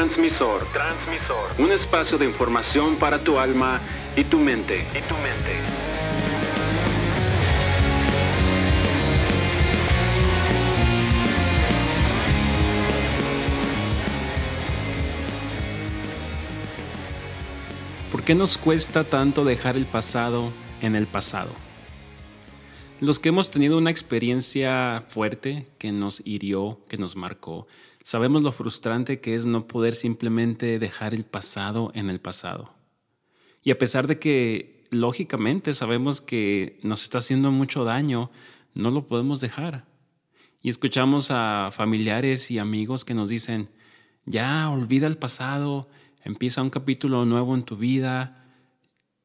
Transmisor. Transmisor. Un espacio de información para tu alma y tu mente. Y tu mente. ¿Por qué nos cuesta tanto dejar el pasado en el pasado? Los que hemos tenido una experiencia fuerte que nos hirió, que nos marcó, sabemos lo frustrante que es no poder simplemente dejar el pasado en el pasado. Y a pesar de que lógicamente sabemos que nos está haciendo mucho daño, no lo podemos dejar. Y escuchamos a familiares y amigos que nos dicen, ya olvida el pasado, empieza un capítulo nuevo en tu vida,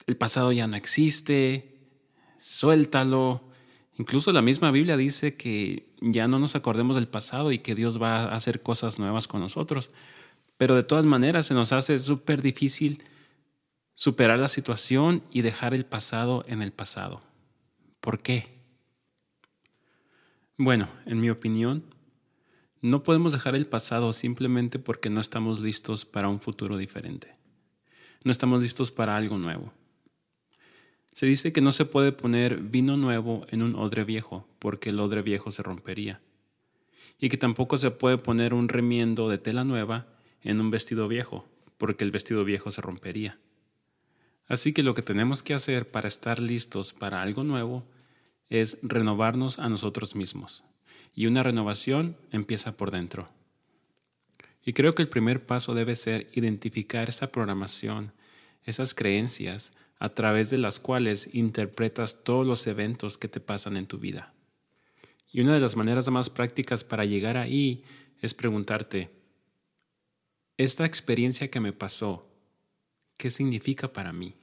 el pasado ya no existe, suéltalo, Incluso la misma Biblia dice que ya no nos acordemos del pasado y que Dios va a hacer cosas nuevas con nosotros. Pero de todas maneras se nos hace súper difícil superar la situación y dejar el pasado en el pasado. ¿Por qué? Bueno, en mi opinión, no podemos dejar el pasado simplemente porque no estamos listos para un futuro diferente. No estamos listos para algo nuevo. Se dice que no se puede poner vino nuevo en un odre viejo, porque el odre viejo se rompería. Y que tampoco se puede poner un remiendo de tela nueva en un vestido viejo, porque el vestido viejo se rompería. Así que lo que tenemos que hacer para estar listos para algo nuevo es renovarnos a nosotros mismos. Y una renovación empieza por dentro. Y creo que el primer paso debe ser identificar esa programación, esas creencias, a través de las cuales interpretas todos los eventos que te pasan en tu vida. Y una de las maneras más prácticas para llegar ahí es preguntarte, ¿esta experiencia que me pasó, qué significa para mí?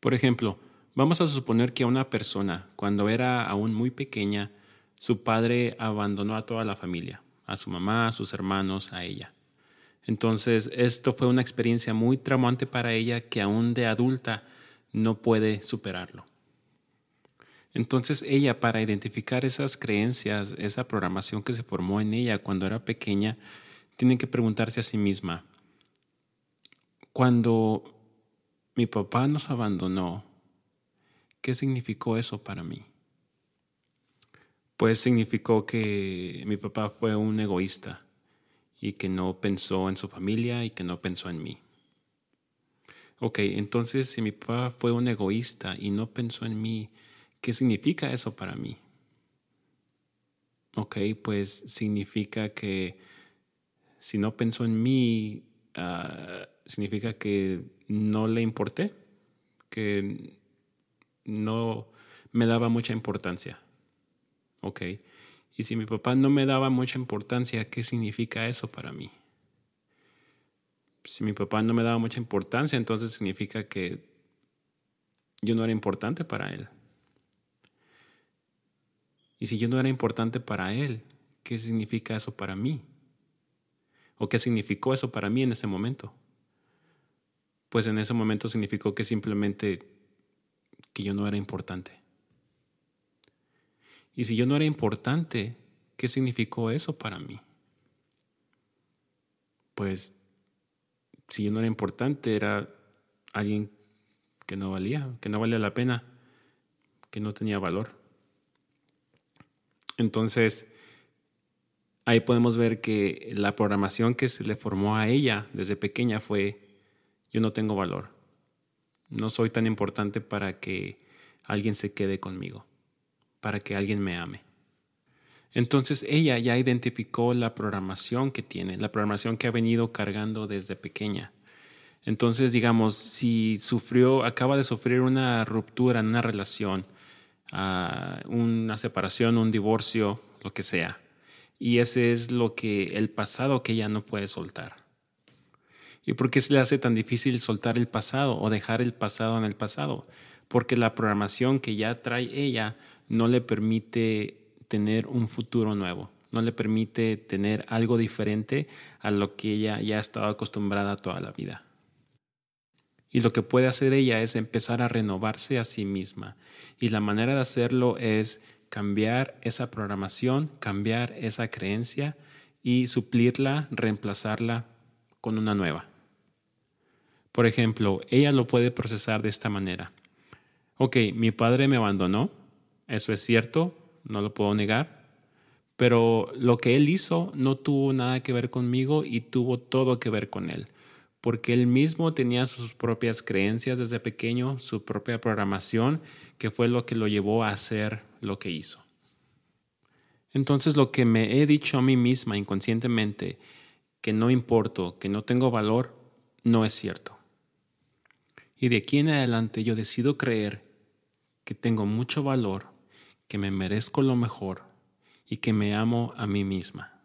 Por ejemplo, vamos a suponer que a una persona, cuando era aún muy pequeña, su padre abandonó a toda la familia, a su mamá, a sus hermanos, a ella. Entonces, esto fue una experiencia muy traumante para ella que aún de adulta no puede superarlo. Entonces ella, para identificar esas creencias, esa programación que se formó en ella cuando era pequeña, tiene que preguntarse a sí misma, cuando mi papá nos abandonó, ¿qué significó eso para mí? Pues significó que mi papá fue un egoísta, y que no pensó en su familia y que no pensó en mí. Ok, entonces si mi papá fue un egoísta y no pensó en mí, ¿qué significa eso para mí? Ok, pues significa que si no pensó en mí, ah, significa que no le importé, que no me daba mucha importancia. Ok, y si mi papá no me daba mucha importancia, ¿qué significa eso para mí? Si mi papá no me daba mucha importancia, entonces significa que yo no era importante para él. Y si yo no era importante para él, ¿qué significa eso para mí? ¿O qué significó eso para mí en ese momento? Pues en ese momento significó que simplemente que yo no era importante. Y si yo no era importante, ¿qué significó eso para mí? Pues si yo no era importante, era alguien que no valía, que no valía la pena, que no tenía valor. Entonces, ahí podemos ver que la programación que se le formó a ella desde pequeña fue, yo no tengo valor, no soy tan importante para que alguien se quede conmigo para que alguien me ame. Entonces ella ya identificó la programación que tiene, la programación que ha venido cargando desde pequeña. Entonces, digamos, si sufrió, acaba de sufrir una ruptura en una relación, ah, una separación, un divorcio, lo que sea. Y ese es lo que el pasado que ella no puede soltar. ¿Y por qué se le hace tan difícil soltar el pasado o dejar el pasado en el pasado? Porque la programación que ya trae ella no le permite tener un futuro nuevo, no le permite tener algo diferente a lo que ella ya ha estado acostumbrada toda la vida. Y lo que puede hacer ella es empezar a renovarse a sí misma. Y la manera de hacerlo es cambiar esa programación, cambiar esa creencia y suplirla, reemplazarla con una nueva. Por ejemplo, ella lo puede procesar de esta manera. Ok, mi padre me abandonó, eso es cierto, no lo puedo negar, pero lo que él hizo no tuvo nada que ver conmigo y tuvo todo que ver con él, porque él mismo tenía sus propias creencias desde pequeño, su propia programación, que fue lo que lo llevó a hacer lo que hizo. Entonces lo que me he dicho a mí misma inconscientemente, que no importo, que no tengo valor, no es cierto. Y de aquí en adelante yo decido creer que tengo mucho valor, que me merezco lo mejor y que me amo a mí misma.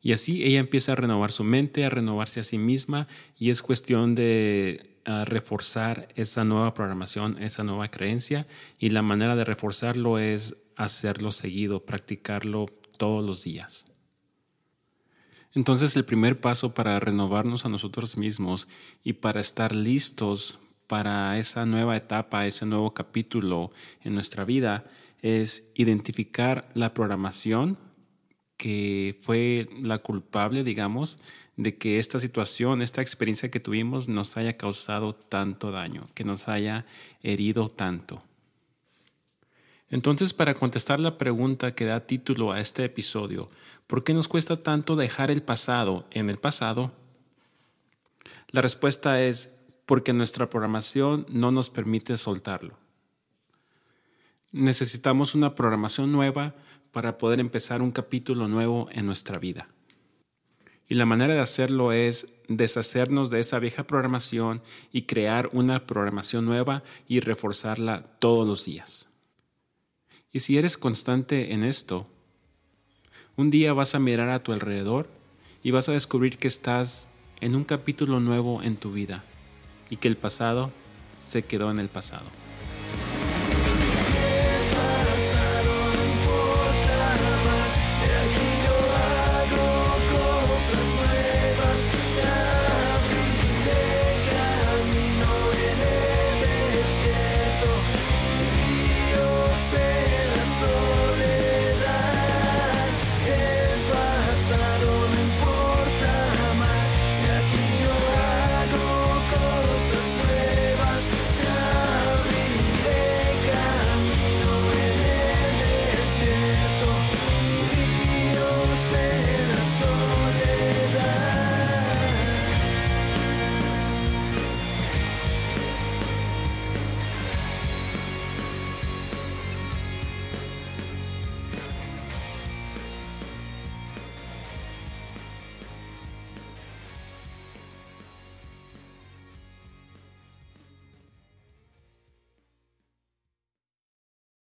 Y así ella empieza a renovar su mente, a renovarse a sí misma y es cuestión de ah, reforzar esa nueva programación, esa nueva creencia y la manera de reforzarlo es hacerlo seguido, practicarlo todos los días. Entonces el primer paso para renovarnos a nosotros mismos y para estar listos para esa nueva etapa, ese nuevo capítulo en nuestra vida, es identificar la programación que fue la culpable, digamos, de que esta situación, esta experiencia que tuvimos nos haya causado tanto daño, que nos haya herido tanto. Entonces, para contestar la pregunta que da título a este episodio, ¿por qué nos cuesta tanto dejar el pasado en el pasado? La respuesta es porque nuestra programación no nos permite soltarlo. Necesitamos una programación nueva para poder empezar un capítulo nuevo en nuestra vida. Y la manera de hacerlo es deshacernos de esa vieja programación y crear una programación nueva y reforzarla todos los días. Y si eres constante en esto, un día vas a mirar a tu alrededor y vas a descubrir que estás en un capítulo nuevo en tu vida y que el pasado se quedó en el pasado.